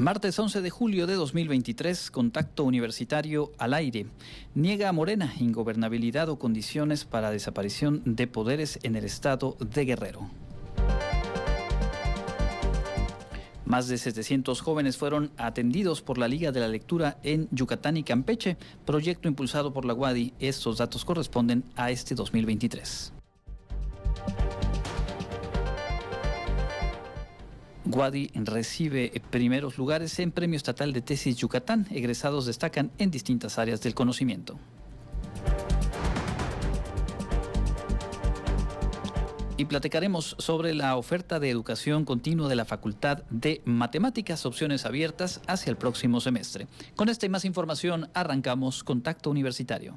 Martes 11 de julio de 2023, contacto universitario al aire. Niega a Morena ingobernabilidad o condiciones para desaparición de poderes en el estado de Guerrero. Más de 700 jóvenes fueron atendidos por la Liga de la Lectura en Yucatán y Campeche, proyecto impulsado por la UADI. Estos datos corresponden a este 2023. Guadi recibe primeros lugares en Premio Estatal de Tesis Yucatán. Egresados destacan en distintas áreas del conocimiento. Y platicaremos sobre la oferta de educación continua de la Facultad de Matemáticas, opciones abiertas hacia el próximo semestre. Con esta y más información arrancamos Contacto Universitario.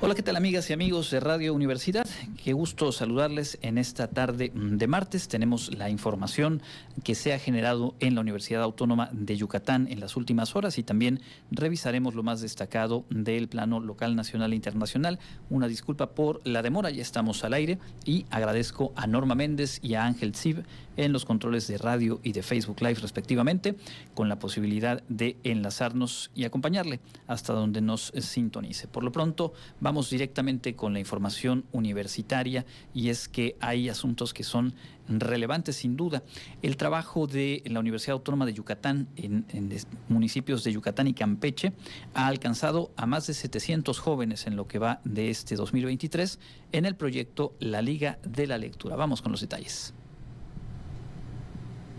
Hola, ¿qué tal amigas y amigos de Radio Universidad? Qué gusto saludarles en esta tarde de martes. Tenemos la información que se ha generado en la Universidad Autónoma de Yucatán en las últimas horas y también revisaremos lo más destacado del plano local, nacional e internacional. Una disculpa por la demora, ya estamos al aire y agradezco a Norma Méndez y a Ángel Zib en los controles de radio y de Facebook Live respectivamente, con la posibilidad de enlazarnos y acompañarle hasta donde nos sintonice. Por lo pronto, Vamos directamente con la información universitaria y es que hay asuntos que son relevantes sin duda. El trabajo de la Universidad Autónoma de Yucatán en, municipios de Yucatán y Campeche ha alcanzado a más de 700 jóvenes en lo que va de este 2023 en el proyecto La Liga de la Lectura. Vamos con los detalles.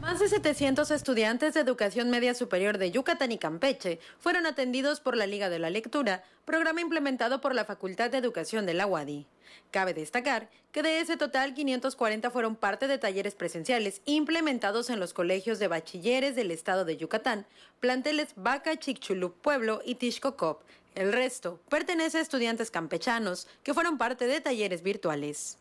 Más de 700 estudiantes de educación media superior de Yucatán y Campeche fueron atendidos por la Liga de la Lectura, programa implementado por la Facultad de Educación de la UADI. Cabe destacar que de ese total 540 fueron parte de talleres presenciales implementados en los colegios de bachilleres del estado de Yucatán, planteles Baca, Chicxulub Pueblo y Tixcocop. El resto pertenece a estudiantes campechanos que fueron parte de talleres virtuales.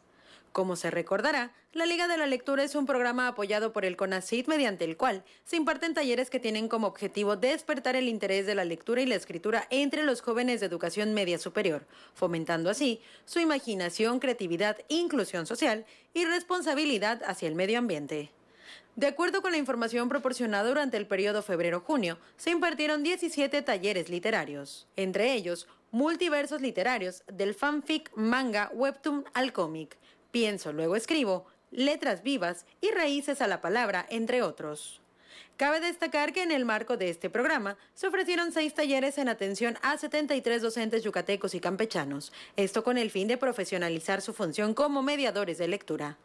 Como se recordará, la Liga de la Lectura es un programa apoyado por el CONACYT mediante el cual se imparten talleres que tienen como objetivo despertar el interés de la lectura y la escritura entre los jóvenes de educación media superior, fomentando así su imaginación, creatividad, inclusión social y responsabilidad hacia el medio ambiente. De acuerdo con la información proporcionada durante el periodo febrero-junio, se impartieron 17 talleres literarios, entre ellos multiversos literarios del fanfic, manga, webtoon al cómic, Pienso, luego escribo, letras vivas y raíces a la palabra, entre otros. Cabe destacar que en el marco de este programa se ofrecieron seis talleres en atención a 73 docentes yucatecos y campechanos, esto con el fin de profesionalizar su función como mediadores de lectura.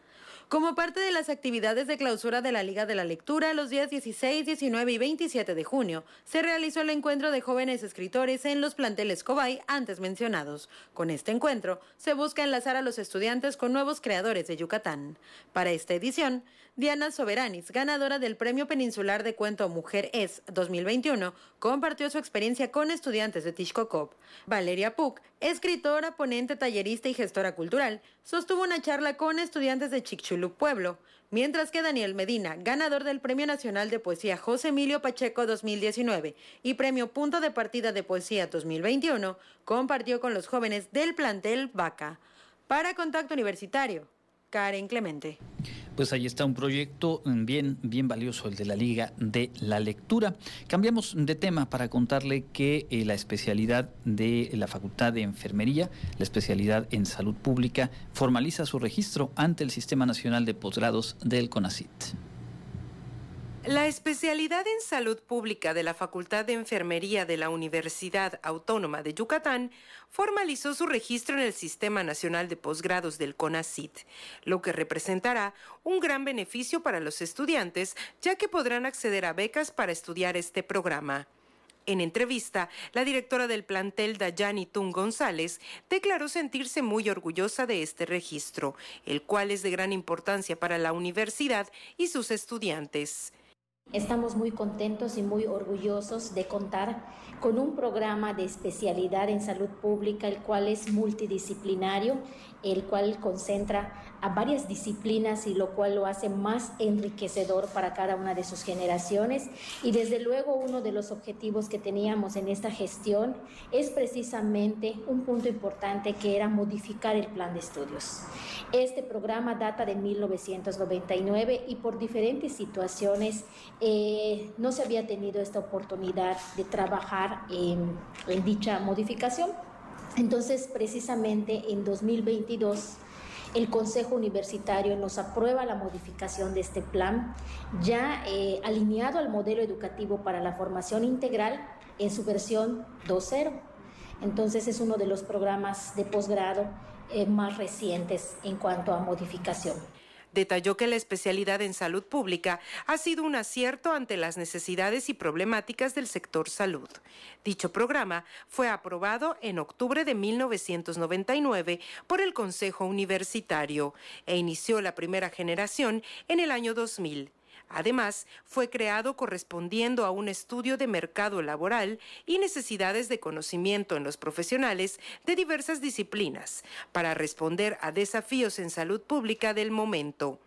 Como parte de las actividades de clausura de la Liga de la Lectura, los días 16, 19 y 27 de junio, se realizó el encuentro de jóvenes escritores en los planteles Cobay antes mencionados. Con este encuentro, se busca enlazar a los estudiantes con nuevos creadores de Yucatán. Para esta edición, Diana Soberanis, ganadora del Premio Peninsular de Cuento Mujer Es 2021, compartió su experiencia con estudiantes de Tishkokop. Valeria Puc, escritora, ponente, tallerista y gestora cultural, sostuvo una charla con estudiantes de Chicxulub Pueblo, mientras que Daniel Medina, ganador del Premio Nacional de Poesía José Emilio Pacheco 2019 y Premio Punto de Partida de Poesía 2021, compartió con los jóvenes del plantel Vaca. Para Contacto Universitario, Karen Clemente. Pues ahí está un proyecto bien, bien valioso, el de la Liga de la Lectura. Cambiamos de tema para contarle que eh, la especialidad de la Facultad de Enfermería, la especialidad en Salud Pública, formaliza su registro ante el Sistema Nacional de Posgrados del CONACIT. La especialidad en salud pública de la Facultad de Enfermería de la Universidad Autónoma de Yucatán formalizó su registro en el Sistema Nacional de Posgrados del CONACIT, lo que representará un gran beneficio para los estudiantes, ya que podrán acceder a becas para estudiar este programa. En entrevista, la directora del plantel Dayani Tun González declaró sentirse muy orgullosa de este registro, el cual es de gran importancia para la universidad y sus estudiantes. Estamos muy contentos y muy orgullosos de contar con un programa de especialidad en salud pública, el cual es multidisciplinario, el cual concentra a varias disciplinas y lo cual lo hace más enriquecedor para cada una de sus generaciones. Y desde luego uno de los objetivos que teníamos en esta gestión es precisamente un punto importante que era modificar el plan de estudios. Este programa data de 1999 y por diferentes situaciones eh, no se había tenido esta oportunidad de trabajar en, en dicha modificación. Entonces, precisamente en 2022, el Consejo Universitario nos aprueba la modificación de este plan, ya eh, alineado al modelo educativo para la formación integral en su versión 2.0. Entonces es uno de los programas de posgrado eh, más recientes en cuanto a modificación. Detalló que la especialidad en salud pública ha sido un acierto ante las necesidades y problemáticas del sector salud. Dicho programa fue aprobado en octubre de 1999 por el Consejo Universitario e inició la primera generación en el año 2000. Además, fue creado correspondiendo a un estudio de mercado laboral y necesidades de conocimiento en los profesionales de diversas disciplinas para responder a desafíos en salud pública del momento.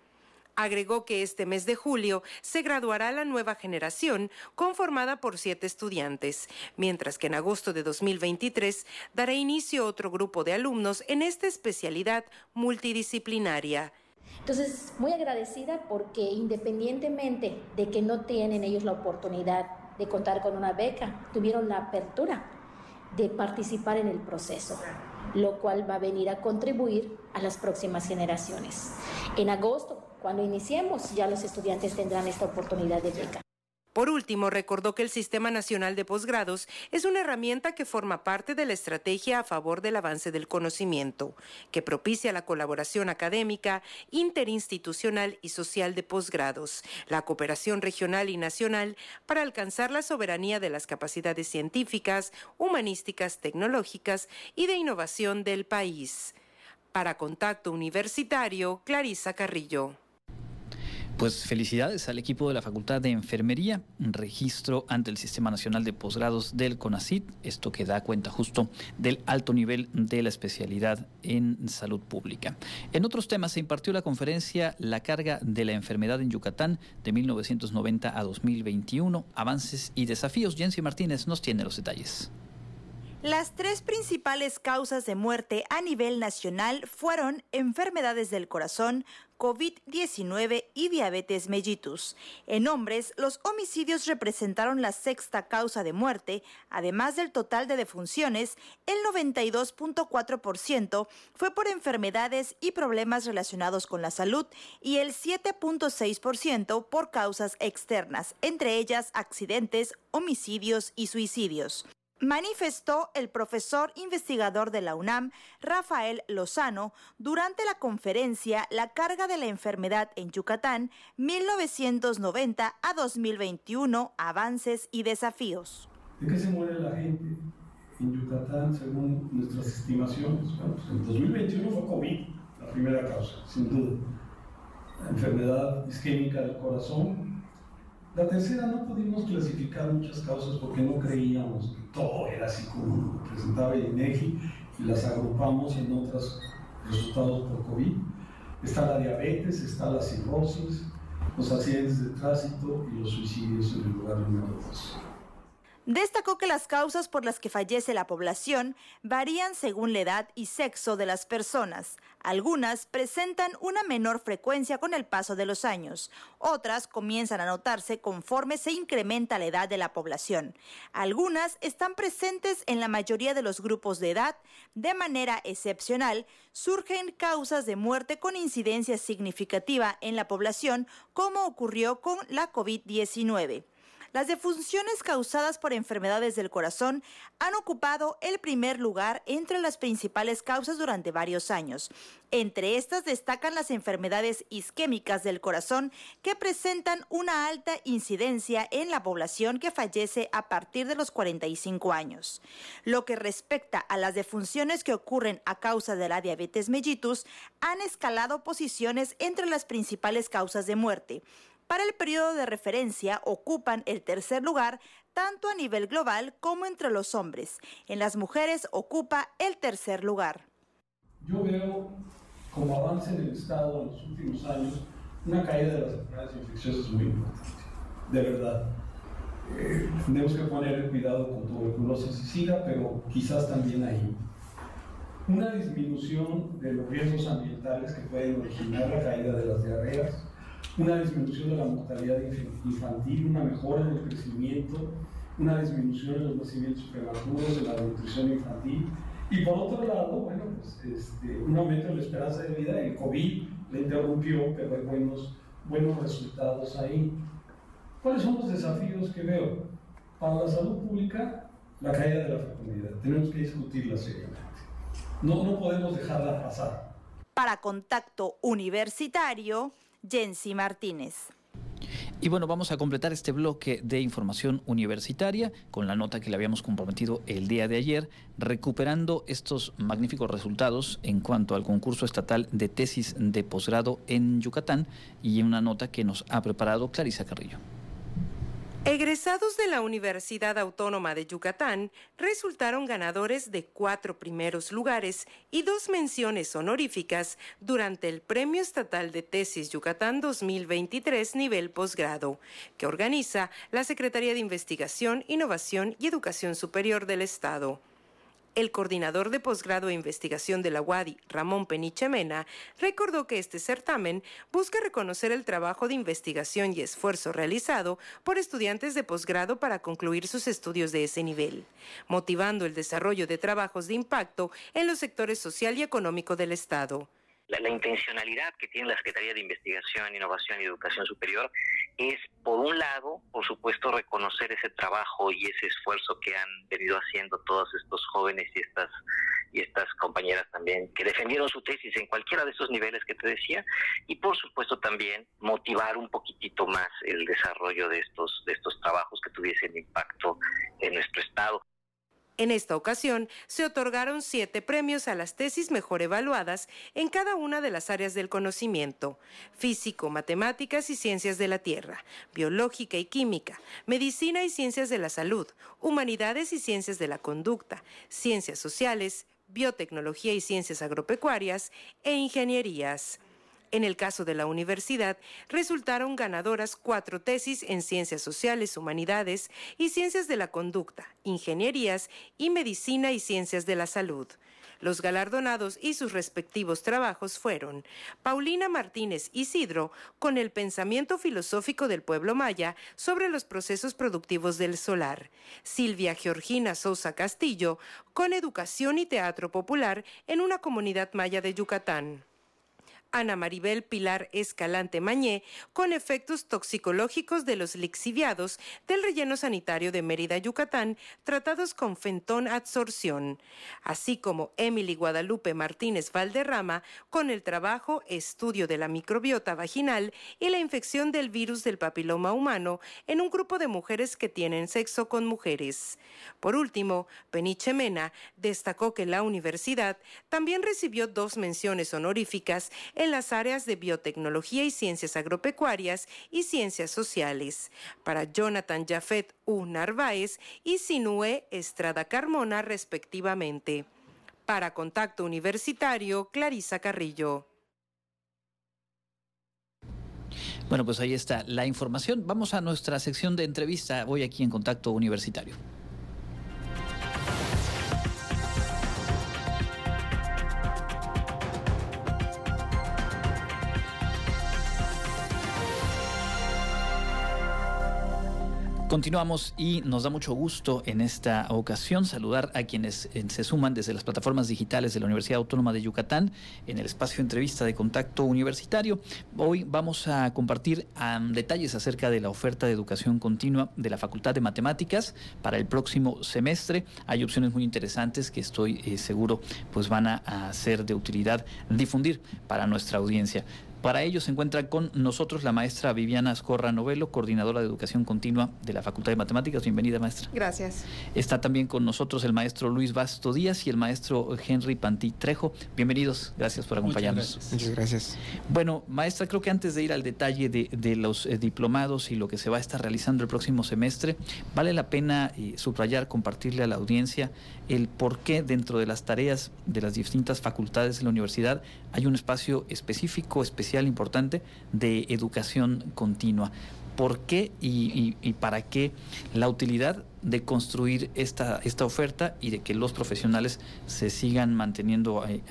Agregó que este mes de julio se graduará la nueva generación conformada por siete estudiantes, mientras que en agosto de 2023 dará inicio otro grupo de alumnos en esta especialidad multidisciplinaria. Entonces, muy agradecida porque independientemente de que no tienen ellos la oportunidad de contar con una beca, tuvieron la apertura de participar en el proceso, lo cual va a venir a contribuir a las próximas generaciones. En agosto, cuando iniciemos, ya los estudiantes tendrán esta oportunidad de beca. Por último, recordó que el Sistema Nacional de Posgrados es una herramienta que forma parte de la estrategia a favor del avance del conocimiento, que propicia la colaboración académica, interinstitucional y social de posgrados, la cooperación regional y nacional para alcanzar la soberanía de las capacidades científicas, humanísticas, tecnológicas y de innovación del país. Para Contacto Universitario, Clarisa Carrillo. Pues felicidades al equipo de la Facultad de Enfermería, registro ante el Sistema Nacional de Posgrados del CONACIT, esto que da cuenta justo del alto nivel de la especialidad en salud pública. En otros temas se impartió la conferencia La carga de la enfermedad en Yucatán de 1990 a 2021, avances y desafíos. Jensi Martínez nos tiene los detalles. Las tres principales causas de muerte a nivel nacional fueron enfermedades del corazón, COVID-19 y diabetes mellitus. En hombres, los homicidios representaron la sexta causa de muerte. Además del total de defunciones, el 92.4% fue por enfermedades y problemas relacionados con la salud y el 7.6% por causas externas, entre ellas accidentes, homicidios y suicidios manifestó el profesor investigador de la UNAM, Rafael Lozano, durante la conferencia La carga de la enfermedad en Yucatán, 1990 a 2021, avances y desafíos. ¿De qué se muere la gente en Yucatán según nuestras estimaciones? Bueno, pues en 2021 fue COVID, la primera causa, sin duda. La enfermedad isquémica del corazón, la tercera no pudimos clasificar muchas causas porque no creíamos que todo era así como presentaba el INEGI y las agrupamos en otros resultados por COVID. Está la diabetes, está la cirrosis, los accidentes de tránsito y los suicidios en el lugar número dos. Destacó que las causas por las que fallece la población varían según la edad y sexo de las personas. Algunas presentan una menor frecuencia con el paso de los años, otras comienzan a notarse conforme se incrementa la edad de la población. Algunas están presentes en la mayoría de los grupos de edad. De manera excepcional, surgen causas de muerte con incidencia significativa en la población, como ocurrió con la COVID-19. Las defunciones causadas por enfermedades del corazón han ocupado el primer lugar entre las principales causas durante varios años. Entre estas destacan las enfermedades isquémicas del corazón que presentan una alta incidencia en la población que fallece a partir de los 45 años. Lo que respecta a las defunciones que ocurren a causa de la diabetes mellitus, han escalado posiciones entre las principales causas de muerte Para el periodo de referencia ocupan el tercer lugar tanto a nivel global como entre los hombres. En las mujeres ocupa el tercer lugar. Yo veo como avance en el Estado en los últimos años una caída de las enfermedades infecciosas muy importante, de verdad. Eh, tenemos que poner cuidado con tuberculosis y SIDA, pero quizás también ahí. Una disminución de los riesgos ambientales que pueden originar la caída de las diarreas, una disminución de la mortalidad infantil, una mejora en el crecimiento, una disminución en los nacimientos prematuros, en la nutrición infantil. Y por otro lado, bueno, pues este, un aumento en la esperanza de vida. El COVID le interrumpió, pero hay buenos, buenos resultados ahí. ¿Cuáles son los desafíos que veo? Para la salud pública, la caída de la fecundidad. Tenemos que discutirla seriamente. No, no podemos dejarla pasar. Para Contacto Universitario, Jensi Martínez. Y bueno, vamos a completar este bloque de información universitaria con la nota que le habíamos comprometido el día de ayer, recuperando estos magníficos resultados en cuanto al concurso estatal de tesis de posgrado en Yucatán y una nota que nos ha preparado Clarisa Carrillo. Egresados de la Universidad Autónoma de Yucatán resultaron ganadores de cuatro primeros lugares y dos menciones honoríficas durante el Premio Estatal de Tesis Yucatán 2023 nivel posgrado, que organiza la Secretaría de Investigación, Innovación y Educación Superior del Estado. El coordinador de posgrado e investigación de la UADI, Ramón Peniche Mena, recordó que este certamen busca reconocer el trabajo de investigación y esfuerzo realizado por estudiantes de posgrado para concluir sus estudios de ese nivel, motivando el desarrollo de trabajos de impacto en los sectores social y económico del Estado. La, intencionalidad que tiene la Secretaría de Investigación, Innovación y Educación Superior es, por un lado, por supuesto, reconocer ese trabajo y ese esfuerzo que han venido haciendo todos estos jóvenes y estas y estas compañeras también que defendieron su tesis en cualquiera de esos niveles que te decía y por supuesto también motivar un poquitito más el desarrollo de estos de estos trabajos que tuviesen impacto en nuestro estado. En esta ocasión, se otorgaron siete premios a las tesis mejor evaluadas en cada una de las áreas del conocimiento, físico, matemáticas y ciencias de la Tierra, biológica y química, medicina y ciencias de la salud, humanidades y ciencias de la conducta, ciencias sociales, biotecnología y ciencias agropecuarias e ingenierías. En el caso de la universidad, resultaron ganadoras cuatro tesis en ciencias sociales, humanidades y ciencias de la conducta, ingenierías y medicina y ciencias de la salud. Los galardonados y sus respectivos trabajos fueron Paulina Martínez Isidro con el pensamiento filosófico del pueblo maya sobre los procesos productivos del solar, Silvia Georgina Sousa Castillo con educación y teatro popular en una comunidad maya de Yucatán. Ana Maribel Pilar Escalante Mañé con efectos toxicológicos de los lixiviados del relleno sanitario de Mérida, Yucatán, tratados con fentón adsorción, así como Emily Guadalupe Martínez Valderrama con el trabajo Estudio de la microbiota vaginal y la infección del virus del papiloma humano en un grupo de mujeres que tienen sexo con mujeres. Por último, Peniche Mena destacó que la universidad también recibió dos menciones honoríficas en las áreas de biotecnología y ciencias agropecuarias y ciencias sociales. Para Jonathan Jafet U. Narváez y Sinue Estrada Carmona, respectivamente. Para Contacto Universitario, Clarisa Carrillo. Bueno, pues ahí está la información. Vamos a nuestra sección de entrevista hoy aquí en Contacto Universitario. Continuamos y nos da mucho gusto en esta ocasión saludar a quienes eh, se suman desde las plataformas digitales de la Universidad Autónoma de Yucatán en el espacio entrevista de contacto universitario. Hoy vamos a compartir detalles acerca de la oferta de educación continua de la Facultad de Matemáticas para el próximo semestre. Hay opciones muy interesantes que estoy eh, seguro pues van a ser de utilidad difundir para nuestra audiencia. Para ello se encuentra con nosotros la maestra Viviana Ascorra Novelo, coordinadora de educación continua de la Facultad de Matemáticas. Bienvenida, maestra. Gracias. Está también con nosotros el maestro Luis Basto Díaz y el maestro Henry Pantí Trejo. Bienvenidos, gracias por acompañarnos. Muchas gracias. Bueno, maestra, creo que antes de ir al detalle de, los eh, diplomados y lo que se va a estar realizando el próximo semestre, vale la pena eh, subrayar, compartirle a la audiencia el por qué dentro de las tareas de las distintas facultades de la universidad hay un espacio específico, especial, importante de educación continua. ¿Por qué y, para qué la utilidad de construir esta, esta oferta y de que los profesionales se sigan manteniendo eh,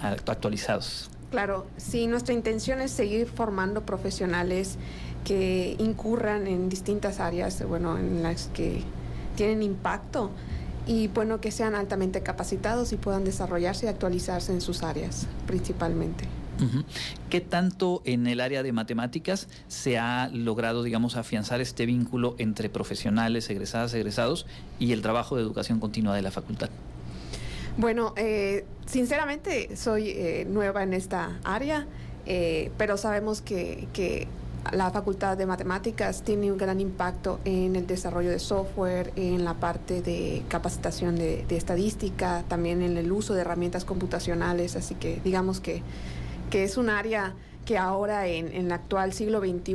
actualizados? Claro, sí, nuestra intención es seguir formando profesionales que incurran en distintas áreas, bueno, en las que tienen impacto y bueno, que sean altamente capacitados y puedan desarrollarse y actualizarse en sus áreas principalmente. ¿Qué tanto en el área de matemáticas se ha logrado, digamos, afianzar este vínculo entre profesionales, egresadas, egresados y el trabajo de educación continua de la facultad? Bueno, eh, sinceramente soy eh, nueva en esta área, eh, pero sabemos que, que la Facultad de Matemáticas tiene un gran impacto en el desarrollo de software, en la parte de capacitación de, estadística, también en el uso de herramientas computacionales, así que digamos que, que es un área que ahora en, en el actual siglo XXI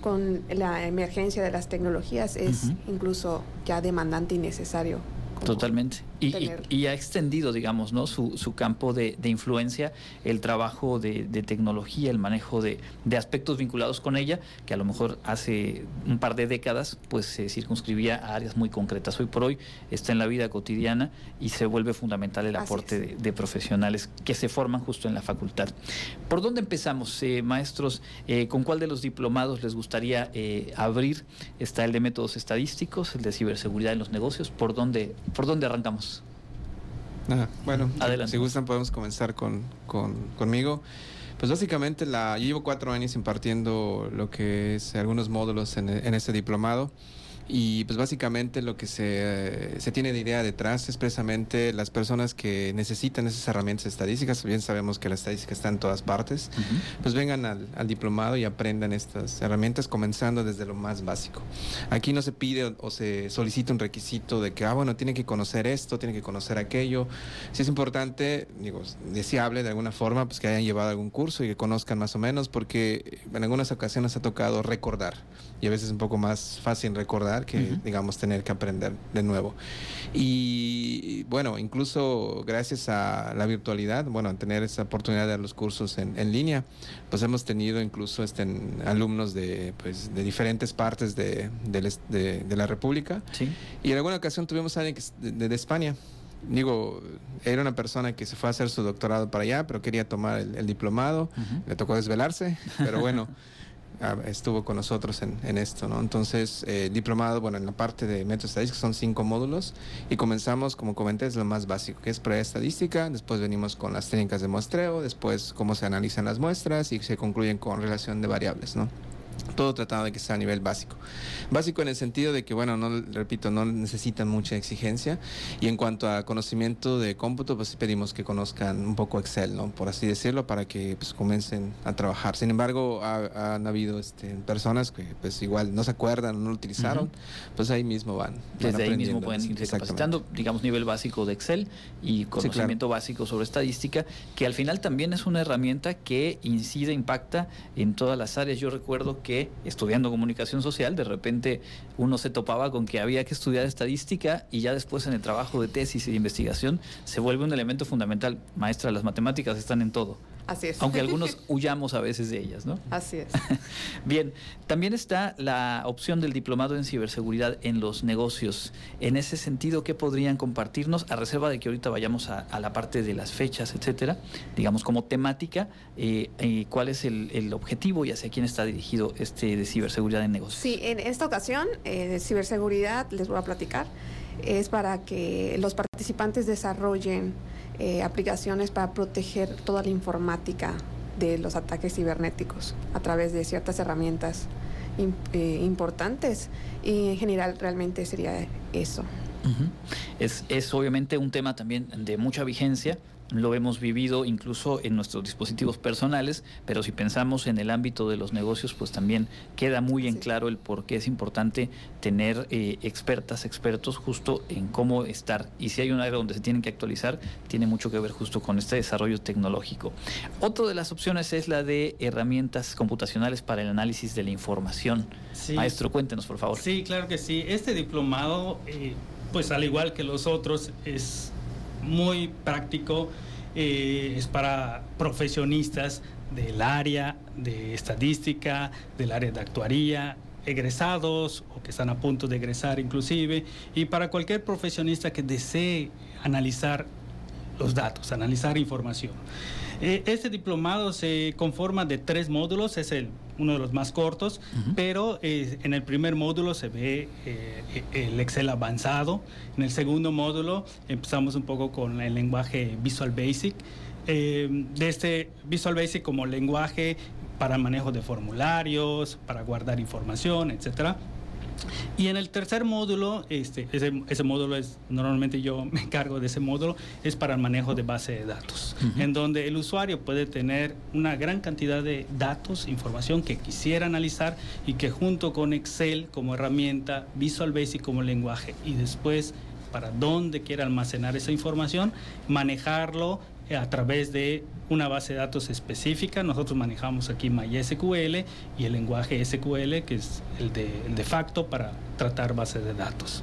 con la emergencia de las tecnologías es incluso ya demandante y necesario. Totalmente. Y, ha extendido, digamos, ¿no? su, su campo de, influencia, el trabajo de, tecnología, el manejo de, aspectos vinculados con ella, que a lo mejor hace un par de décadas pues se circunscribía a áreas muy concretas. Hoy por hoy está en la vida cotidiana y se vuelve fundamental el aporte de, profesionales que se forman justo en la facultad. ¿Por dónde empezamos, eh, maestros? Eh, ¿Con cuál de los diplomados les gustaría eh, abrir? Está el de métodos estadísticos, el de ciberseguridad en los negocios. ¿Por dónde, por dónde arrancamos? Bueno, si gustan podemos comenzar con, conmigo. Pues básicamente la, yo llevo cuatro años impartiendo lo que es algunos módulos en, en este diplomado. Y pues básicamente lo que se, se, tiene de idea detrás es precisamente las personas que necesitan esas herramientas estadísticas, bien sabemos que la estadística está en todas partes, pues vengan al, al, diplomado y aprendan estas herramientas comenzando desde lo más básico. Aquí no se pide o, se solicita un requisito de que, ah, bueno, tiene que conocer esto, tiene que conocer aquello. Si es importante, digo, deseable de alguna forma, pues que hayan llevado algún curso y que conozcan más o menos, porque en algunas ocasiones ha tocado recordar y a veces es un poco más fácil recordar que, digamos, tener que aprender de nuevo. Y bueno, incluso gracias a la virtualidad, bueno, a tener esa oportunidad de dar los cursos en, en línea, pues hemos tenido incluso este, alumnos de, pues, de diferentes partes de, de, la República. Sí. Y en alguna ocasión tuvimos a alguien de, de España digo, era una persona que se fue a hacer su doctorado para allá, pero quería tomar el, diplomado, le tocó desvelarse, pero bueno, estuvo con nosotros en, esto, ¿no? Entonces, eh, diplomado, bueno, en la parte de métodos estadísticos son cinco módulos y comenzamos, como comenté, es lo más básico, que es estadística después venimos con las técnicas de muestreo, después cómo se analizan las muestras y se concluyen con relación de variables, ¿no? Todo tratado de que sea a nivel básico. Básico en el sentido de que, bueno, no, repito, no necesitan mucha exigencia. Y en cuanto a conocimiento de cómputo, pues pedimos que conozcan un poco Excel, ¿no? Por así decirlo, para que pues comiencen a trabajar. Sin embargo, han habido este, personas que pues igual no se acuerdan, no lo utilizaron, pues ahí mismo van. Desde ahí mismo pueden irse capacitando, digamos, nivel básico de Excel y conocimiento básico sobre estadística, que al final también es una herramienta que incide, impacta en todas las áreas. Yo recuerdo que estudiando comunicación social, de repente uno se topaba con que había que estudiar estadística y ya después en el trabajo de tesis y de investigación se vuelve un elemento fundamental. Maestra, las matemáticas están en todo. Así es. Aunque algunos huyamos a veces de ellas, ¿no? Así es. Bien, también está la opción del diplomado en ciberseguridad en los negocios. En ese sentido, ¿qué podrían compartirnos? A reserva de que ahorita vayamos a, la parte de las fechas, etcétera, digamos como temática, eh, eh, ¿cuál es el, objetivo y hacia quién está dirigido este de ciberseguridad en negocios? Sí, en esta ocasión, eh, de ciberseguridad, les voy a platicar, es para que los participantes desarrollen eh, aplicaciones para proteger toda la informática de los ataques cibernéticos a través de ciertas herramientas eh, importantes y en general realmente sería eso. es, es obviamente un tema también de mucha vigencia lo hemos vivido incluso en nuestros dispositivos personales, pero si pensamos en el ámbito de los negocios, pues también queda muy en claro el por qué es importante tener eh, expertas, expertos justo en cómo estar. Y si hay un área donde se tienen que actualizar, tiene mucho que ver justo con este desarrollo tecnológico. Otra de las opciones es la de herramientas computacionales para el análisis de la información. Maestro, cuéntenos, por favor. Sí, claro que sí. Este diplomado, eh, pues al igual que los otros, es muy práctico, eh, es para profesionistas del área de estadística, del área de actuaría, egresados o que están a punto de egresar inclusive, y para cualquier profesionista que desee analizar los datos, analizar información. Eh, este diplomado se conforma de tres módulos, es el, uno de los más cortos, pero eh, en el primer módulo se ve eh, el Excel avanzado, en el segundo módulo empezamos un poco con el lenguaje Visual Basic, de este Visual Basic como lenguaje para manejo de formularios, para guardar información, etcétera. Y en el tercer módulo, este, ese, módulo es, normalmente yo me encargo de ese módulo, es para el manejo de base de datos, en donde el usuario puede tener una gran cantidad de datos, información que quisiera analizar y que junto con Excel como herramienta, Visual Basic como lenguaje y después para dónde quiera almacenar esa información, manejarlo a través de una base de datos específica. Nosotros manejamos aquí MySQL y el lenguaje SQL, que es el de, el de facto para tratar bases de datos.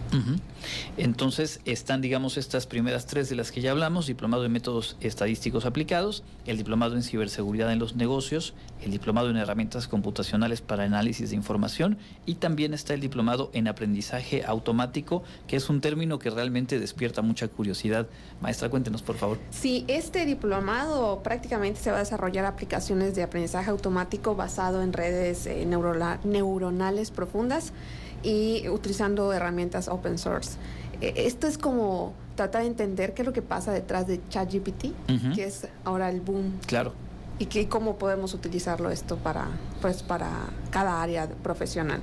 Entonces están, digamos, estas primeras tres de las que ya hablamos, diplomado en métodos estadísticos aplicados, el diplomado en ciberseguridad en los negocios, el diplomado en herramientas computacionales para análisis de información y también está el diplomado en aprendizaje automático, que es un término que realmente despierta mucha curiosidad. Maestra, cuéntenos, por favor. Sí, este diplomado prácticamente se va a desarrollar aplicaciones de aprendizaje automático basado en redes eh, neuronales profundas y utilizando herramientas open source. E, esto es como tratar de entender qué es lo que pasa detrás de ChatGPT, que es ahora el boom. Claro. Y que, cómo podemos utilizarlo esto para, pues, para cada área profesional.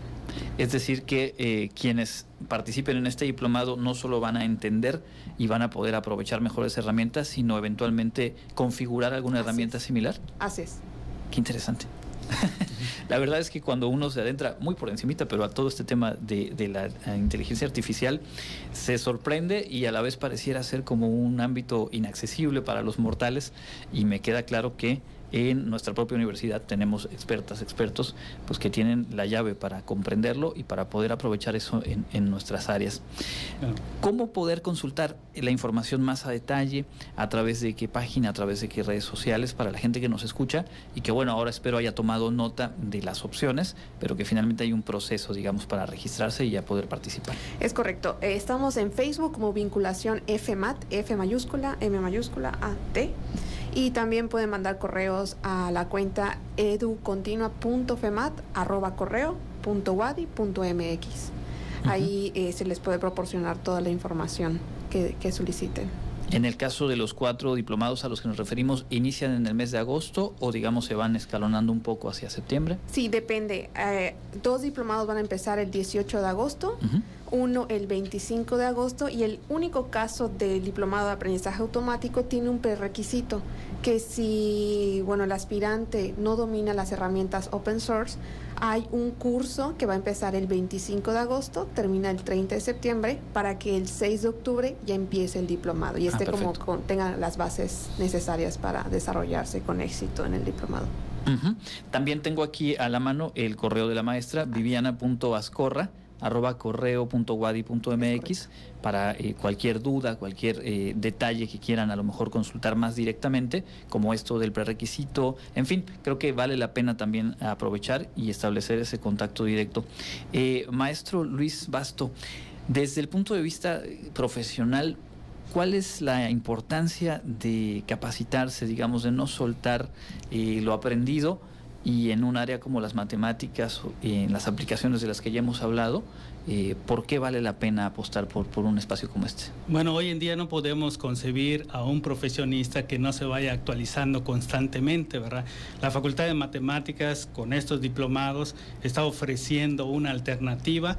Es decir, que eh, quienes participen en este diplomado no solo van a entender y van a poder aprovechar mejores herramientas, sino eventualmente configurar alguna herramienta similar. Así es. Qué interesante. la verdad es que cuando uno se adentra muy por encimita, pero a todo este tema de, de, la inteligencia artificial, se sorprende y a la vez pareciera ser como un ámbito inaccesible para los mortales. Y me queda claro que en nuestra propia universidad tenemos expertas, expertos, pues que tienen la llave para comprenderlo y para poder aprovechar eso en, nuestras áreas. ¿Cómo poder consultar la información más a detalle? ¿A través de qué página? ¿A través de qué redes sociales? Para la gente que nos escucha y que bueno, ahora espero haya tomado nota de las opciones, pero que finalmente hay un proceso, digamos, para registrarse y ya poder participar. Es correcto. Eh, estamos en Facebook como vinculación FMAT, F mayúscula, M mayúscula, A, T. Y también pueden mandar correos a la cuenta educontinua.femat.correo.wadi.mx. Ahí eh, se les puede proporcionar toda la información que, soliciten. En el caso de los cuatro diplomados a los que nos referimos, ¿inician en el mes de agosto o digamos se van escalonando un poco hacia septiembre? Sí, depende. Eh, dos diplomados van a empezar el 18 de agosto uno el 25 de agosto y el único caso del diplomado de aprendizaje automático tiene un prerequisito que si bueno el aspirante no domina las herramientas open source hay un curso que va a empezar el 25 de agosto, termina el 30 de septiembre, para que el 6 de octubre ya empiece el diplomado y ah, esté como tenga las bases necesarias para desarrollarse con éxito en el diplomado. También tengo aquí a la mano el correo de la maestra viviana.ascorra arroba correo.wadi.mx para eh, cualquier duda, cualquier eh, detalle que quieran a lo mejor consultar más directamente, como esto del prerequisito, en fin, creo que vale la pena también aprovechar y establecer ese contacto directo. Eh, maestro Luis Basto, desde el punto de vista profesional, ¿Cuál es la importancia de capacitarse, digamos, de no soltar lo aprendido y en un área como las matemáticas, en las aplicaciones de las que ya hemos hablado, eh, ¿por qué vale la pena apostar por, por un espacio como este? Bueno, hoy en día no podemos concebir a un profesionista que no se vaya actualizando constantemente, ¿verdad? La Facultad de Matemáticas, con estos diplomados, está ofreciendo una alternativa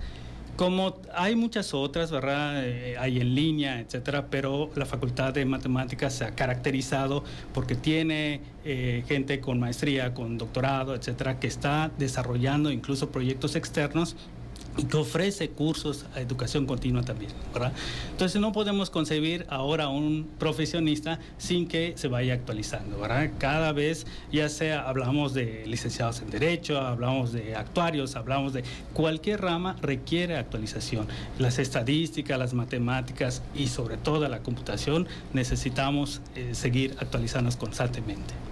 Como hay muchas otras, ¿verdad? Eh, hay en línea, etcétera, pero la Facultad de Matemáticas se ha caracterizado porque tiene eh, gente con maestría, con doctorado, etcétera, que está desarrollando incluso proyectos externos y que ofrece cursos a educación continua también, ¿verdad? Entonces no podemos concebir ahora un profesionista sin que se vaya actualizando, ¿verdad? Cada vez, ya sea hablamos de licenciados en Derecho, hablamos de actuarios, hablamos de cualquier rama requiere actualización. Las estadísticas, las matemáticas y sobre todo la computación necesitamos eh, seguir actualizándonos constantemente.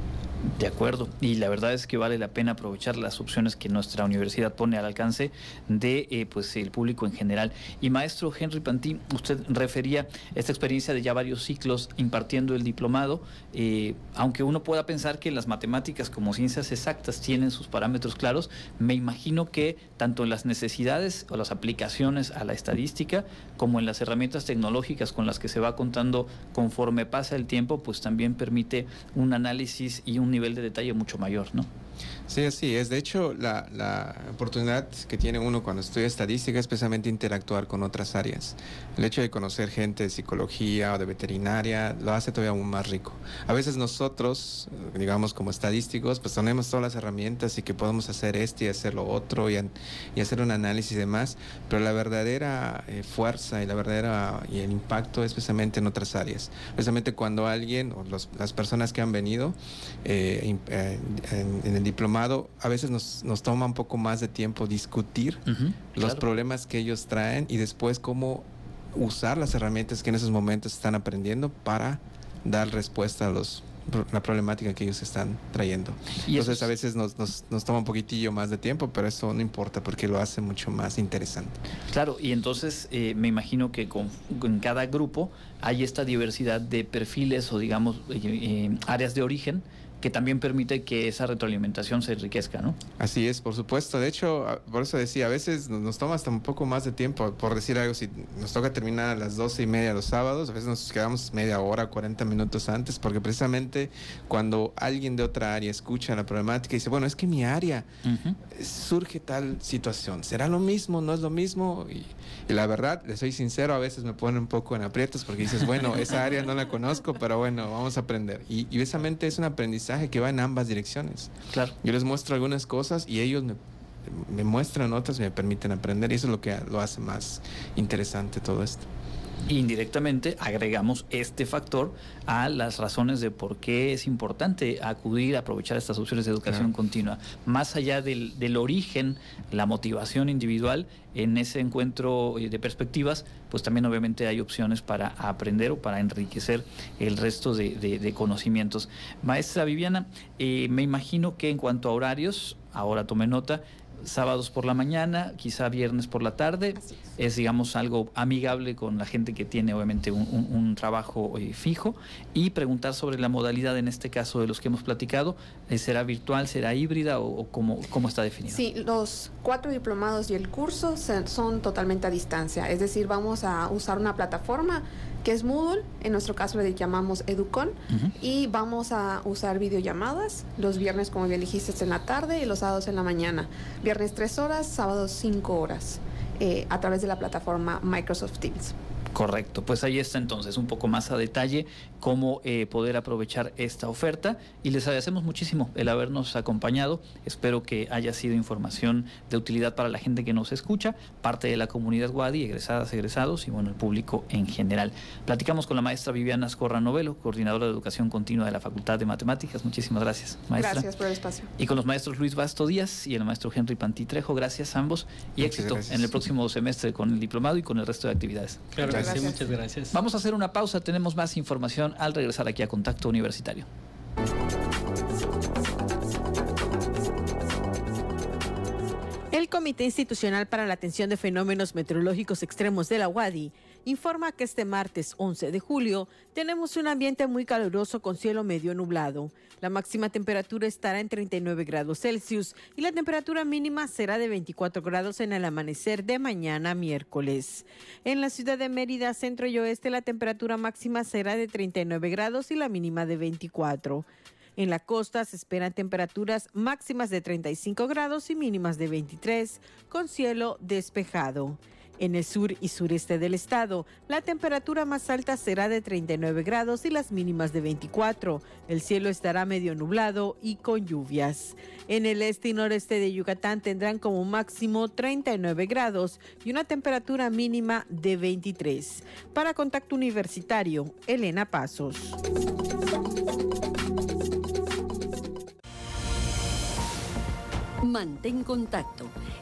De acuerdo, y la verdad es que vale la pena aprovechar las opciones que nuestra universidad pone al alcance de eh, pues el público en general. Y maestro Henry Pantí, usted refería esta experiencia de ya varios ciclos impartiendo el diplomado, eh, aunque uno pueda pensar que las matemáticas como ciencias exactas tienen sus parámetros claros, me imagino que tanto en las necesidades o las aplicaciones a la estadística como en las herramientas tecnológicas con las que se va contando conforme pasa el tiempo, pues también permite un análisis y un nivel de detalle mucho mayor, ¿no? Sí, así es. De hecho, la, la, oportunidad que tiene uno cuando estudia estadística es especialmente interactuar con otras áreas. El hecho de conocer gente de psicología o de veterinaria lo hace todavía aún más rico. A veces nosotros, digamos como estadísticos, pues tenemos todas las herramientas y que podemos hacer esto y hacer lo otro y, y hacer un análisis y demás, pero la verdadera eh, fuerza y la verdadera y el impacto es especialmente en otras áreas. Especialmente cuando alguien o los, las personas que han venido eh, eh, en, en el a veces nos, nos toma un poco más de tiempo discutir los problemas que ellos traen y después cómo usar las herramientas que en esos momentos están aprendiendo para dar respuesta a los la problemática que ellos están trayendo. Entonces a veces nos, nos, nos, toma un poquitillo más de tiempo, pero eso no importa porque lo hace mucho más interesante. Claro, y entonces eh, me imagino que con, en cada grupo hay esta diversidad de perfiles o digamos eh, eh, áreas de origen que también permite que esa retroalimentación se enriquezca, ¿no? Así es, por supuesto. De hecho, por eso decía, a veces nos toma hasta un poco más de tiempo, por decir algo, si nos toca terminar a las doce y media los sábados, a veces nos quedamos media hora, 40 minutos antes, porque precisamente cuando alguien de otra área escucha la problemática y dice, bueno, es que mi área surge tal situación, ¿será lo mismo? ¿No es lo mismo? Y, la verdad, le soy sincero, a veces me pone un poco en aprietos porque dices, bueno, esa área no la conozco, pero bueno, vamos a aprender. Y, y precisamente es un aprendizaje que va en ambas direcciones. Claro. Yo les muestro algunas cosas y ellos me, me muestran otras y me permiten aprender y eso es lo que lo hace más interesante todo esto indirectamente agregamos este factor a las razones de por qué es importante acudir a aprovechar estas opciones de educación continua. Más allá del, del, origen, la motivación individual, en ese encuentro eh, de perspectivas, pues también obviamente hay opciones para aprender o para enriquecer el resto de, de, conocimientos. Maestra Viviana, eh, me imagino que en cuanto a horarios, ahora tome nota, sábados por la mañana, quizá viernes por la tarde. Es. digamos, algo amigable con la gente que tiene, obviamente, un, trabajo eh, fijo. Y preguntar sobre la modalidad, en este caso, de los que hemos platicado. Eh, ¿Será virtual, será híbrida o, cómo, cómo, está definido? Sí, los cuatro diplomados y el curso son totalmente a distancia. Es decir, vamos a usar una plataforma que es Moodle, en nuestro caso le llamamos Educon, y vamos a usar videollamadas los viernes, como bien dijiste, en la tarde y los sábados en la mañana. Viernes tres horas, sábados cinco horas, eh, a través de la plataforma Microsoft Teams. Correcto, pues ahí está entonces un poco más a detalle cómo eh, poder aprovechar esta oferta y les agradecemos muchísimo el habernos acompañado. Espero que haya sido información de utilidad para la gente que nos escucha, parte de la comunidad Wadi, egresadas, egresados y bueno, el público en general. Platicamos con la maestra Viviana Escorra Novelo, coordinadora de educación continua de la Facultad de Matemáticas. Muchísimas gracias, maestra. Gracias por el espacio. Y con los maestros Luis Basto Díaz y el maestro Henry Pantitrejo, gracias a ambos y éxito en el próximo semestre con el diplomado y con el resto de actividades. Claro, gracias. muchas gracias. Vamos a hacer una pausa, tenemos más información al regresar aquí a Contacto Universitario. El Comité Institucional para la Atención de Fenómenos Meteorológicos Extremos de la UADI informa que este martes 11 de julio tenemos un ambiente muy caluroso con cielo medio nublado. La máxima temperatura estará en 39 grados Celsius y la temperatura mínima será de 24 grados en el amanecer de mañana miércoles. En la ciudad de Mérida, centro y oeste, la temperatura máxima será de 39 grados y la mínima de 24. En la costa se esperan temperaturas máximas de 35 grados y mínimas de 23, con cielo despejado. En el sur y sureste del estado, la temperatura más alta será de 39 grados y las mínimas de 24. El cielo estará medio nublado y con lluvias. En el este y noreste de Yucatán tendrán como máximo 39 grados y una temperatura mínima de 23. Para Contacto Universitario, Elena Pasos. Mantén contacto.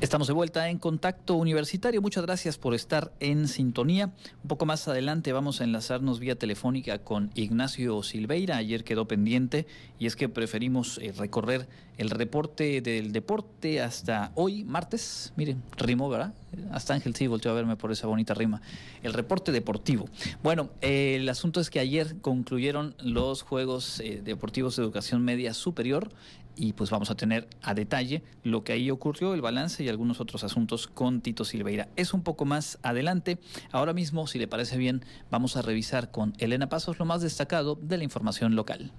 Estamos de vuelta en Contacto Universitario. Muchas gracias por estar en sintonía. Un poco más adelante vamos a enlazarnos vía telefónica con Ignacio Silveira. Ayer quedó pendiente y es que preferimos eh, recorrer el reporte del deporte hasta hoy, martes. Miren, rimó, ¿verdad? Hasta Ángel sí volvió a verme por esa bonita rima. El reporte deportivo. Bueno, el asunto es que ayer concluyeron los Juegos eh, Deportivos de Educación Media Superior y pues vamos a tener a detalle lo que ahí ocurrió, el balance y algunos otros asuntos con Tito Silveira. Es un poco más adelante. Ahora mismo, si le parece bien, vamos a revisar con Elena Pasos lo más destacado de la información local.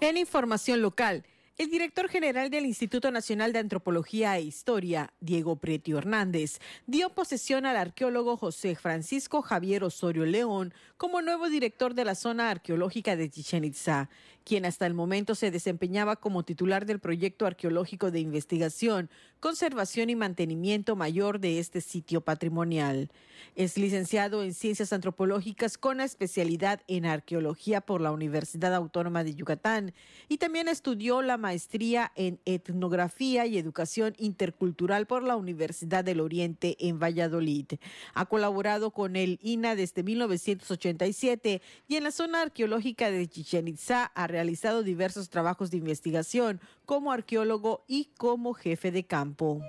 En información local, el director general del Instituto Nacional de Antropología e Historia, Diego Pretio Hernández, dio posesión al arqueólogo José Francisco Javier Osorio León como nuevo director de la zona arqueológica de Chichen Itza, quien hasta el momento se desempeñaba como titular del proyecto arqueológico de investigación, conservación y mantenimiento mayor de este sitio patrimonial. Es licenciado en Ciencias Antropológicas con especialidad en Arqueología por la Universidad Autónoma de Yucatán y también estudió la maestría en Etnografía y Educación Intercultural por la Universidad del Oriente en Valladolid. Ha colaborado con el INA desde 1987 y en la zona arqueológica de Chichen Itza ha realizado diversos trabajos de investigación como arqueólogo y como jefe de campo.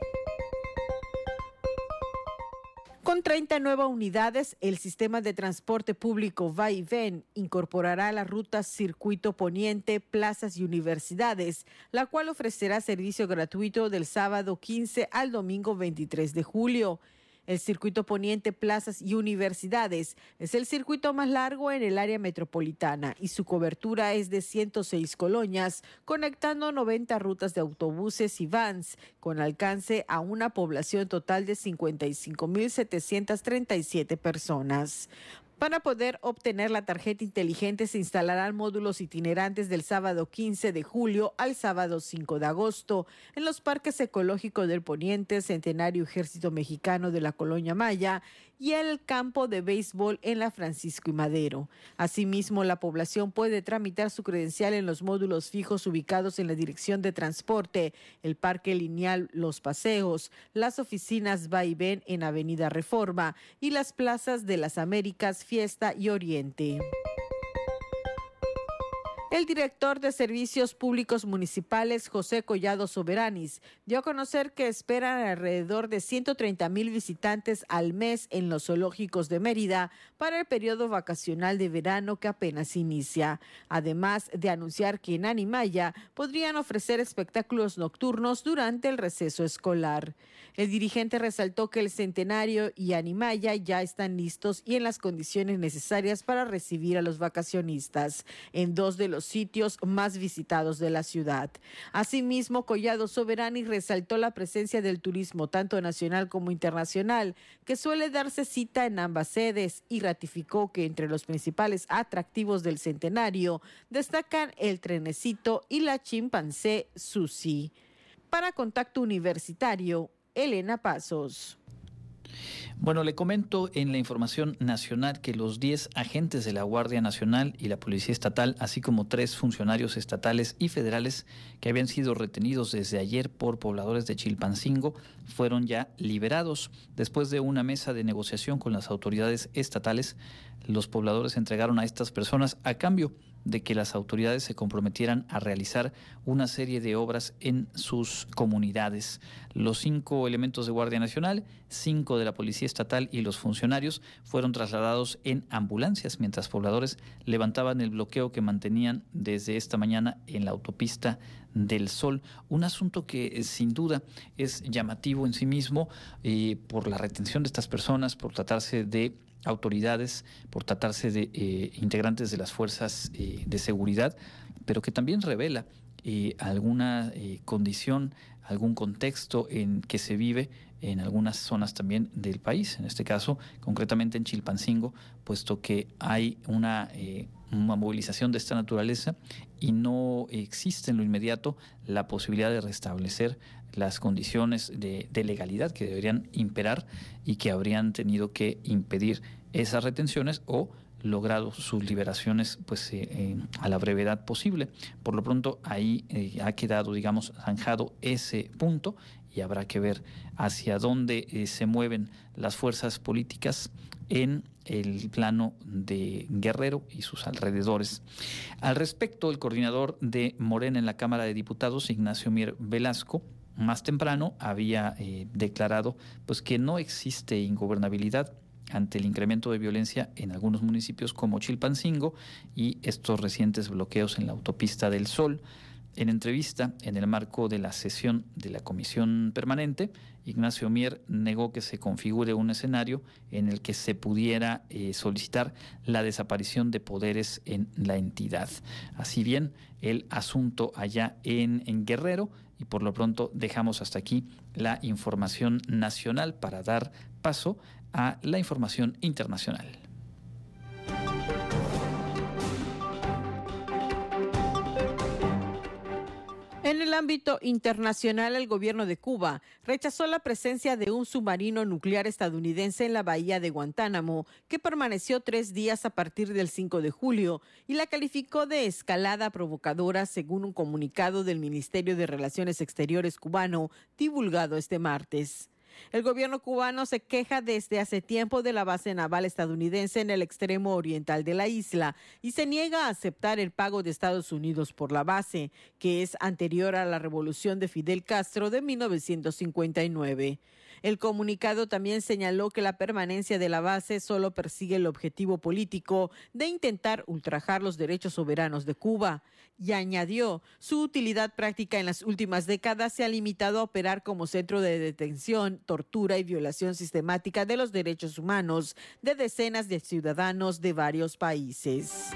Con 30 nuevas unidades, el sistema de transporte público va y ven incorporará la ruta Circuito Poniente, Plazas y Universidades, la cual ofrecerá servicio gratuito del sábado 15 al domingo 23 de julio. El circuito poniente plazas y universidades es el circuito más largo en el área metropolitana y su cobertura es de 106 colonias, conectando 90 rutas de autobuses y vans, con alcance a una población total de 55.737 personas. Para poder obtener la tarjeta inteligente se instalarán módulos itinerantes del sábado 15 de julio al sábado 5 de agosto en los parques ecológicos del Poniente, Centenario Ejército Mexicano de la Colonia Maya y el campo de béisbol en la Francisco y Madero. Asimismo, la población puede tramitar su credencial en los módulos fijos ubicados en la Dirección de Transporte, el Parque Lineal Los Paseos, las oficinas Va y Ven en Avenida Reforma y las plazas de las Américas, Fiesta y Oriente. El director de Servicios Públicos Municipales, José Collado Soberanis, dio a conocer que esperan alrededor de 130 mil visitantes al mes en los zoológicos de Mérida para el periodo vacacional de verano que apenas inicia. Además de anunciar que en Animaya podrían ofrecer espectáculos nocturnos durante el receso escolar. El dirigente resaltó que el Centenario y Animaya ya están listos y en las condiciones necesarias para recibir a los vacacionistas en dos de los sitios más visitados de la ciudad. Asimismo, Collado Soberani resaltó la presencia del turismo tanto nacional como internacional, que suele darse cita en ambas sedes y ratificó que entre los principales atractivos del Centenario destacan el trenecito y la chimpancé Susi. Para Contacto Universitario, Elena Pasos. Bueno, le comento en la información nacional que los 10 agentes de la Guardia Nacional y la Policía Estatal, así como tres funcionarios estatales y federales que habían sido retenidos desde ayer por pobladores de Chilpancingo, fueron ya liberados. Después de una mesa de negociación con las autoridades estatales, los pobladores entregaron a estas personas a cambio de que las autoridades se comprometieran a realizar una serie de obras en sus comunidades. Los cinco elementos de Guardia Nacional, cinco de la Policía Estatal y los funcionarios fueron trasladados en ambulancias mientras pobladores levantaban el bloqueo que mantenían desde esta mañana en la autopista del Sol. Un asunto que eh, sin duda es llamativo en sí mismo eh, por la retención de estas personas, por tratarse de autoridades, por tratarse de eh, integrantes de las fuerzas eh, de seguridad, pero que también revela eh, alguna condición, algún contexto en que se vive en algunas zonas también del país, en este caso concretamente en Chilpancingo, puesto que hay una, una movilización de esta naturaleza y no existe en lo inmediato la posibilidad de restablecer las condiciones de, legalidad que deberían imperar y que habrían tenido que impedir esas retenciones o logrado sus liberaciones pues eh, a la brevedad posible. Por lo pronto ahí eh, ha quedado digamos zanjado ese punto y habrá que ver hacia dónde eh, se mueven las fuerzas políticas en el plano de Guerrero y sus alrededores. Al respecto, el coordinador de Morena en la Cámara de Diputados, Ignacio Mier Velasco, más temprano había eh, declarado pues que no existe ingobernabilidad ante el incremento de violencia en algunos municipios como Chilpancingo y estos recientes bloqueos en la autopista del Sol. En entrevista, en el marco de la sesión de la Comisión Permanente, Ignacio Mier negó que se configure un escenario en el que se pudiera eh, solicitar la desaparición de poderes en la entidad. Así bien, el asunto allá en, en Guerrero y por lo pronto dejamos hasta aquí la información nacional para dar paso a la información internacional. En el ámbito internacional, el gobierno de Cuba rechazó la presencia de un submarino nuclear estadounidense en la bahía de Guantánamo, que permaneció tres días a partir del 5 de julio, y la calificó de escalada provocadora, según un comunicado del Ministerio de Relaciones Exteriores cubano divulgado este martes. El gobierno cubano se queja desde hace tiempo de la base naval estadounidense en el extremo oriental de la isla y se niega a aceptar el pago de Estados Unidos por la base, que es anterior a la revolución de Fidel Castro de 1959. El comunicado también señaló que la permanencia de la base solo persigue el objetivo político de intentar ultrajar los derechos soberanos de Cuba y añadió su utilidad práctica en las últimas décadas se ha limitado a operar como centro de detención, tortura y violación sistemática de los derechos humanos de decenas de ciudadanos de varios países.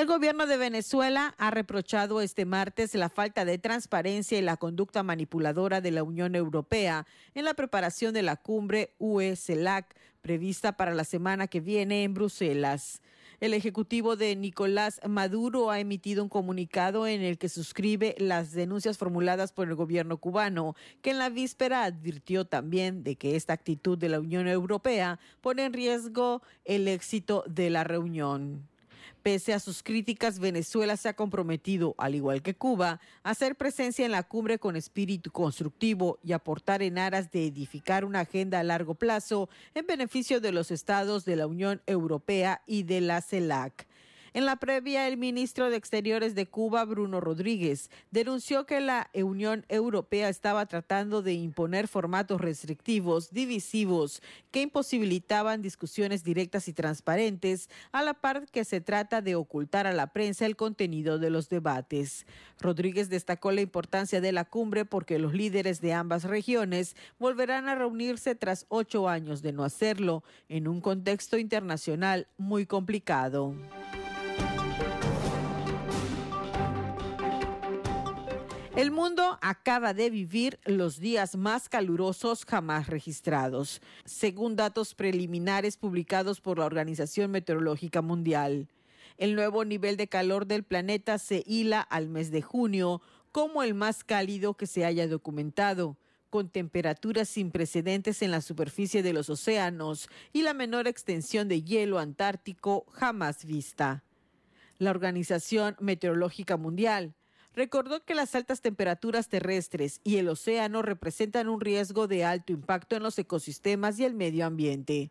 El gobierno de Venezuela ha reprochado este martes la falta de transparencia y la conducta manipuladora de la Unión Europea en la preparación de la cumbre UE-CELAC prevista para la semana que viene en Bruselas. El ejecutivo de Nicolás Maduro ha emitido un comunicado en el que suscribe las denuncias formuladas por el gobierno cubano, que en la víspera advirtió también de que esta actitud de la Unión Europea pone en riesgo el éxito de la reunión. Pese a sus críticas, Venezuela se ha comprometido, al igual que Cuba, a hacer presencia en la cumbre con espíritu constructivo y aportar en aras de edificar una agenda a largo plazo en beneficio de los estados de la Unión Europea y de la CELAC. En la previa, el ministro de Exteriores de Cuba, Bruno Rodríguez, denunció que la Unión Europea estaba tratando de imponer formatos restrictivos, divisivos, que imposibilitaban discusiones directas y transparentes, a la par que se trata de ocultar a la prensa el contenido de los debates. Rodríguez destacó la importancia de la cumbre porque los líderes de ambas regiones volverán a reunirse tras ocho años de no hacerlo, en un contexto internacional muy complicado. El mundo acaba de vivir los días más calurosos jamás registrados, según datos preliminares publicados por la Organización Meteorológica Mundial. El nuevo nivel de calor del planeta se hila al mes de junio como el más cálido que se haya documentado, con temperaturas sin precedentes en la superficie de los océanos y la menor extensión de hielo antártico jamás vista. La Organización Meteorológica Mundial recordó que las altas temperaturas terrestres y el océano representan un riesgo de alto impacto en los ecosistemas y el medio ambiente.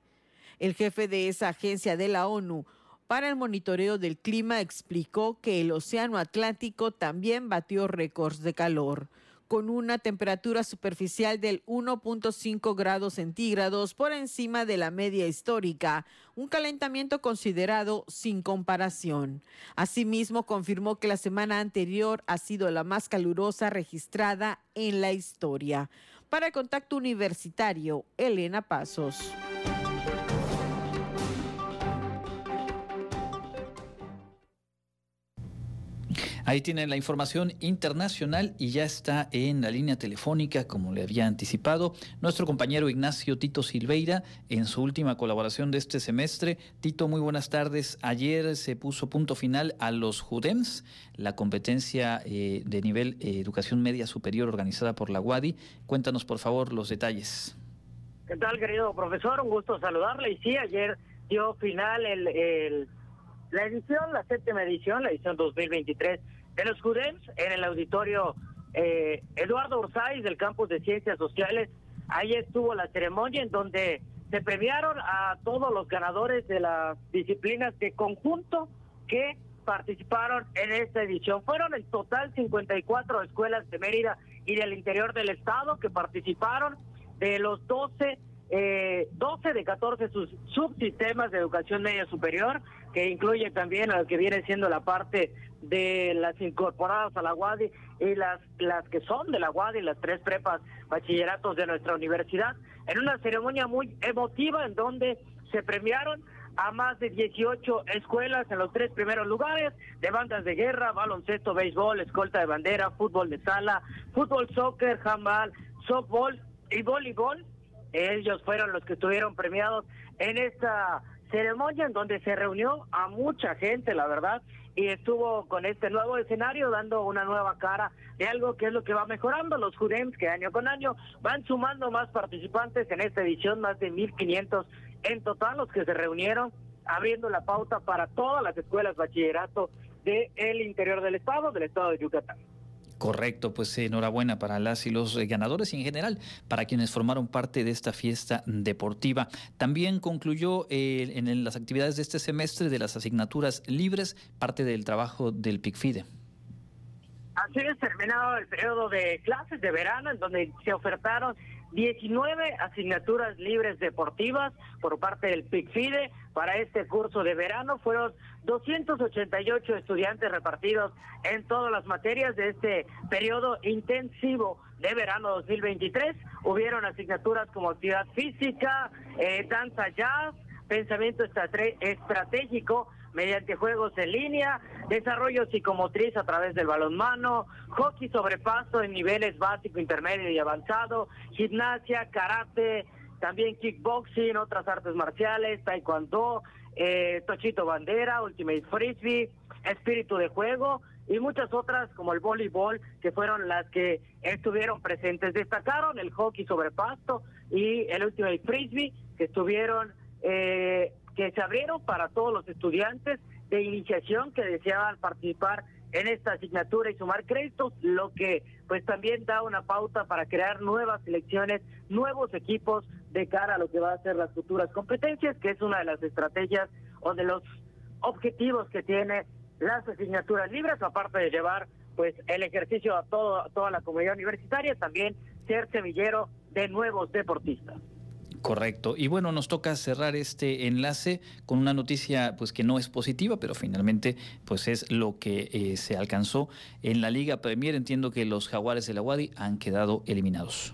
El jefe de esa agencia de la ONU para el monitoreo del clima explicó que el Océano Atlántico también batió récords de calor con una temperatura superficial del 1.5 grados centígrados por encima de la media histórica, un calentamiento considerado sin comparación. Asimismo, confirmó que la semana anterior ha sido la más calurosa registrada en la historia. Para contacto universitario, Elena Pasos. Ahí tienen la información internacional y ya está en la línea telefónica, como le había anticipado, nuestro compañero Ignacio Tito Silveira en su última colaboración de este semestre. Tito, muy buenas tardes. Ayer se puso punto final a los JUDEMS, la competencia eh, de nivel eh, educación media superior organizada por la UADI. Cuéntanos, por favor, los detalles. ¿Qué tal, querido profesor? Un gusto saludarle. Y sí, ayer dio final el, la edición, la séptima edición, la edición 2023 de los JUDEMS en el auditorio eh, Eduardo Ursáis del campus de Ciencias Sociales. Ahí estuvo la ceremonia en donde se premiaron a todos los ganadores de las disciplinas de conjunto que participaron en esta edición. Fueron en total 54 escuelas de Mérida y del interior del estado que participaron de los 12 eh, 12 de 14 sus subsistemas de educación media superior, que incluye también a lo que viene siendo la parte de las incorporadas a la UADI y las, las que son de la UADI, las tres prepas bachilleratos de nuestra universidad, en una ceremonia muy emotiva en donde se premiaron a más de 18 escuelas en los tres primeros lugares de bandas de guerra, baloncesto, béisbol, escolta de bandera, fútbol de sala, fútbol, soccer, handball, softball y voleibol. Ellos fueron los que estuvieron premiados en esta ceremonia en donde se reunió a mucha gente, la verdad, y estuvo con este nuevo escenario dando una nueva cara de algo que es lo que va mejorando los JUDEMS que año con año van sumando más participantes en esta edición, más de 1.500 en total los que se reunieron abriendo la pauta para todas las escuelas bachillerato del interior del estado, del estado de Yucatán. Correcto, pues enhorabuena para las y los ganadores y en general para quienes formaron parte de esta fiesta deportiva. También concluyó eh, en las actividades de este semestre de las asignaturas libres parte del trabajo del PICFIDE. Así es, terminado el periodo de clases de verano en donde se ofertaron 19 asignaturas libres deportivas por parte del PICFIDE para este curso de verano. Fueron 288 estudiantes repartidos en todas las materias de este periodo intensivo de verano 2023. Hubieron asignaturas como actividad física, eh, danza jazz, pensamiento estratégico, mediante juegos en línea, desarrollo psicomotriz a través del balonmano, hockey sobre paso en niveles básico, intermedio y avanzado, gimnasia, karate, también kickboxing, otras artes marciales, taekwondo, eh, tochito bandera, ultimate frisbee, espíritu de juego y muchas otras como el voleibol que fueron las que estuvieron presentes. Destacaron el hockey sobre pasto y el ultimate frisbee que estuvieron eh, que se abrieron para todos los estudiantes de iniciación que deseaban participar en esta asignatura y sumar créditos, lo que pues también da una pauta para crear nuevas selecciones, nuevos equipos de cara a lo que va a ser las futuras competencias, que es una de las estrategias o de los objetivos que tiene las asignaturas libres, aparte de llevar pues el ejercicio a, todo, a toda la comunidad universitaria, también ser semillero de nuevos deportistas. Correcto. Y bueno, nos toca cerrar este enlace con una noticia pues que no es positiva, pero finalmente pues es lo que eh, se alcanzó en la Liga Premier. Entiendo que los Jaguares de la Wadi han quedado eliminados.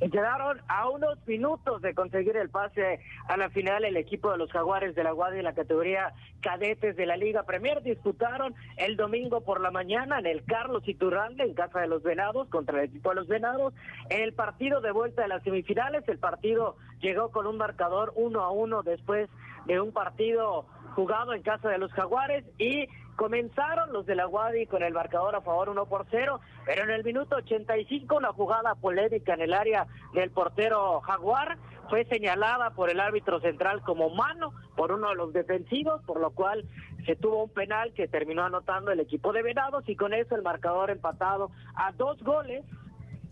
Quedaron a unos minutos de conseguir el pase a la final el equipo de los Jaguares de la Guardia en la categoría cadetes de la Liga Premier. Disputaron el domingo por la mañana en el Carlos Iturralde en casa de los Venados contra el equipo de los Venados. En el partido de vuelta de las semifinales, el partido llegó con un marcador uno a uno después de un partido jugado en casa de los Jaguares y Comenzaron los de la Guadi con el marcador a favor 1 por 0, pero en el minuto 85 una jugada polémica en el área del portero Jaguar fue señalada por el árbitro central como mano por uno de los defensivos, por lo cual se tuvo un penal que terminó anotando el equipo de Venados y con eso el marcador empatado a dos goles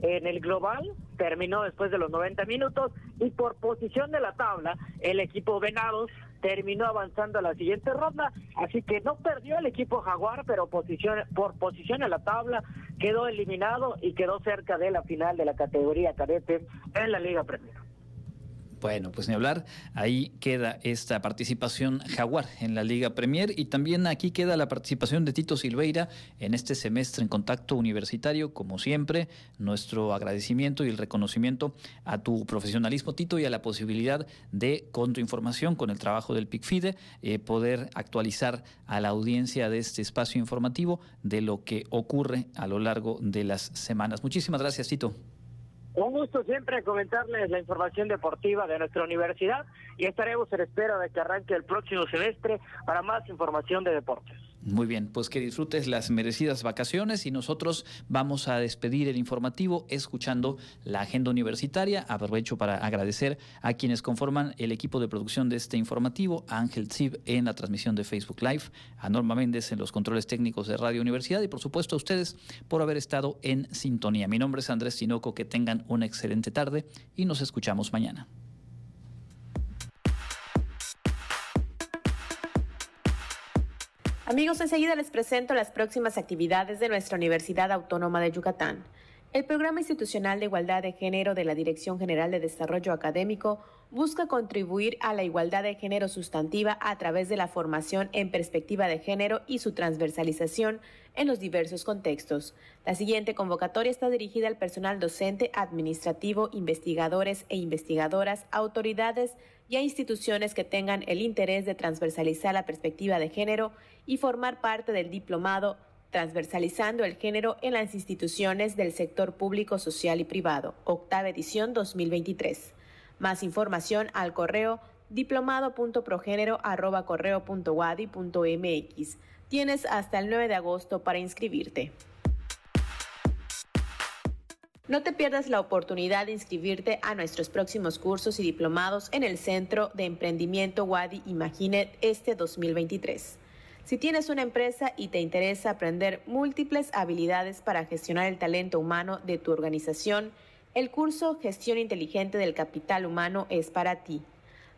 en el global, terminó después de los 90 minutos y por posición de la tabla, el equipo Venados terminó avanzando a la siguiente ronda, así que no perdió el equipo Jaguar, pero posición, por posición en la tabla quedó eliminado y quedó cerca de la final de la categoría cadete en la Liga Premier. Bueno, pues ni hablar, ahí queda esta participación Jaguar en la Liga Premier y también aquí queda la participación de Tito Silveira en este semestre en contacto universitario, como siempre, nuestro agradecimiento y el reconocimiento a tu profesionalismo, Tito, y a la posibilidad de, con tu información, con el trabajo del PICFIDE, eh, poder actualizar a la audiencia de este espacio informativo de lo que ocurre a lo largo de las semanas. Muchísimas gracias, Tito. Un gusto siempre comentarles la información deportiva de nuestra universidad y estaremos en espera de que arranque el próximo semestre para más información de deportes. Muy bien, pues que disfrutes las merecidas vacaciones y nosotros vamos a despedir el informativo escuchando la agenda universitaria. Aprovecho para agradecer a quienes conforman el equipo de producción de este informativo, a Ángel Zib en la transmisión de Facebook Live, a Norma Méndez en los controles técnicos de Radio Universidad y por supuesto a ustedes por haber estado en sintonía. Mi nombre es Andrés Tinoco, que tengan una excelente tarde y nos escuchamos mañana. Amigos, enseguida les presento las próximas actividades de nuestra Universidad Autónoma de Yucatán. El Programa Institucional de Igualdad de Género de la Dirección General de Desarrollo Académico busca contribuir a la igualdad de género sustantiva a través de la formación en perspectiva de género y su transversalización en los diversos contextos. La siguiente convocatoria está dirigida al personal docente, administrativo, investigadores e investigadoras, autoridades y a instituciones que tengan el interés de transversalizar la perspectiva de género y formar parte del diplomado Transversalizando el género en las instituciones del sector público, social y privado, octava edición 2023. Más información al correo diplomado.progénero.correo.wadi.mx. Tienes hasta el 9 de agosto para inscribirte. No te pierdas la oportunidad de inscribirte a nuestros próximos cursos y diplomados en el Centro de Emprendimiento Wadi Imagine este 2023. Si tienes una empresa y te interesa aprender múltiples habilidades para gestionar el talento humano de tu organización, el curso Gestión Inteligente del Capital Humano es para ti.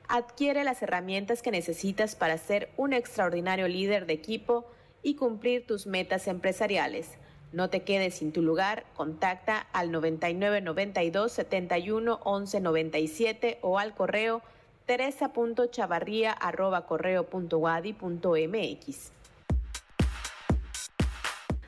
Adquiere las herramientas que necesitas para ser un extraordinario líder de equipo y cumplir tus metas empresariales. No te quedes sin tu lugar, contacta al 9992 71 11 97 o al correo teresa.chavarría.correo.wadi.mx.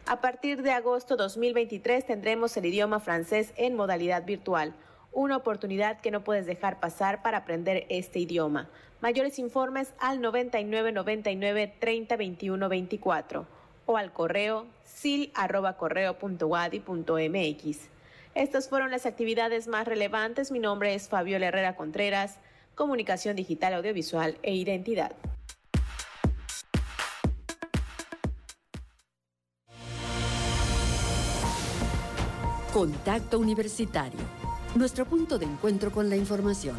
A partir de agosto 2023 tendremos el idioma francés en modalidad virtual, una oportunidad que no puedes dejar pasar para aprender este idioma. Mayores informes al 9999 30 21 24 o al correo sil@correo.wadi.mx. Estas fueron las actividades más relevantes. Mi nombre es Fabiola Herrera Contreras comunicación digital, audiovisual e identidad. Contacto Universitario, nuestro punto de encuentro con la información.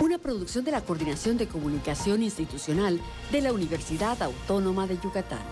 Una producción de la Coordinación de Comunicación Institucional de la Universidad Autónoma de Yucatán.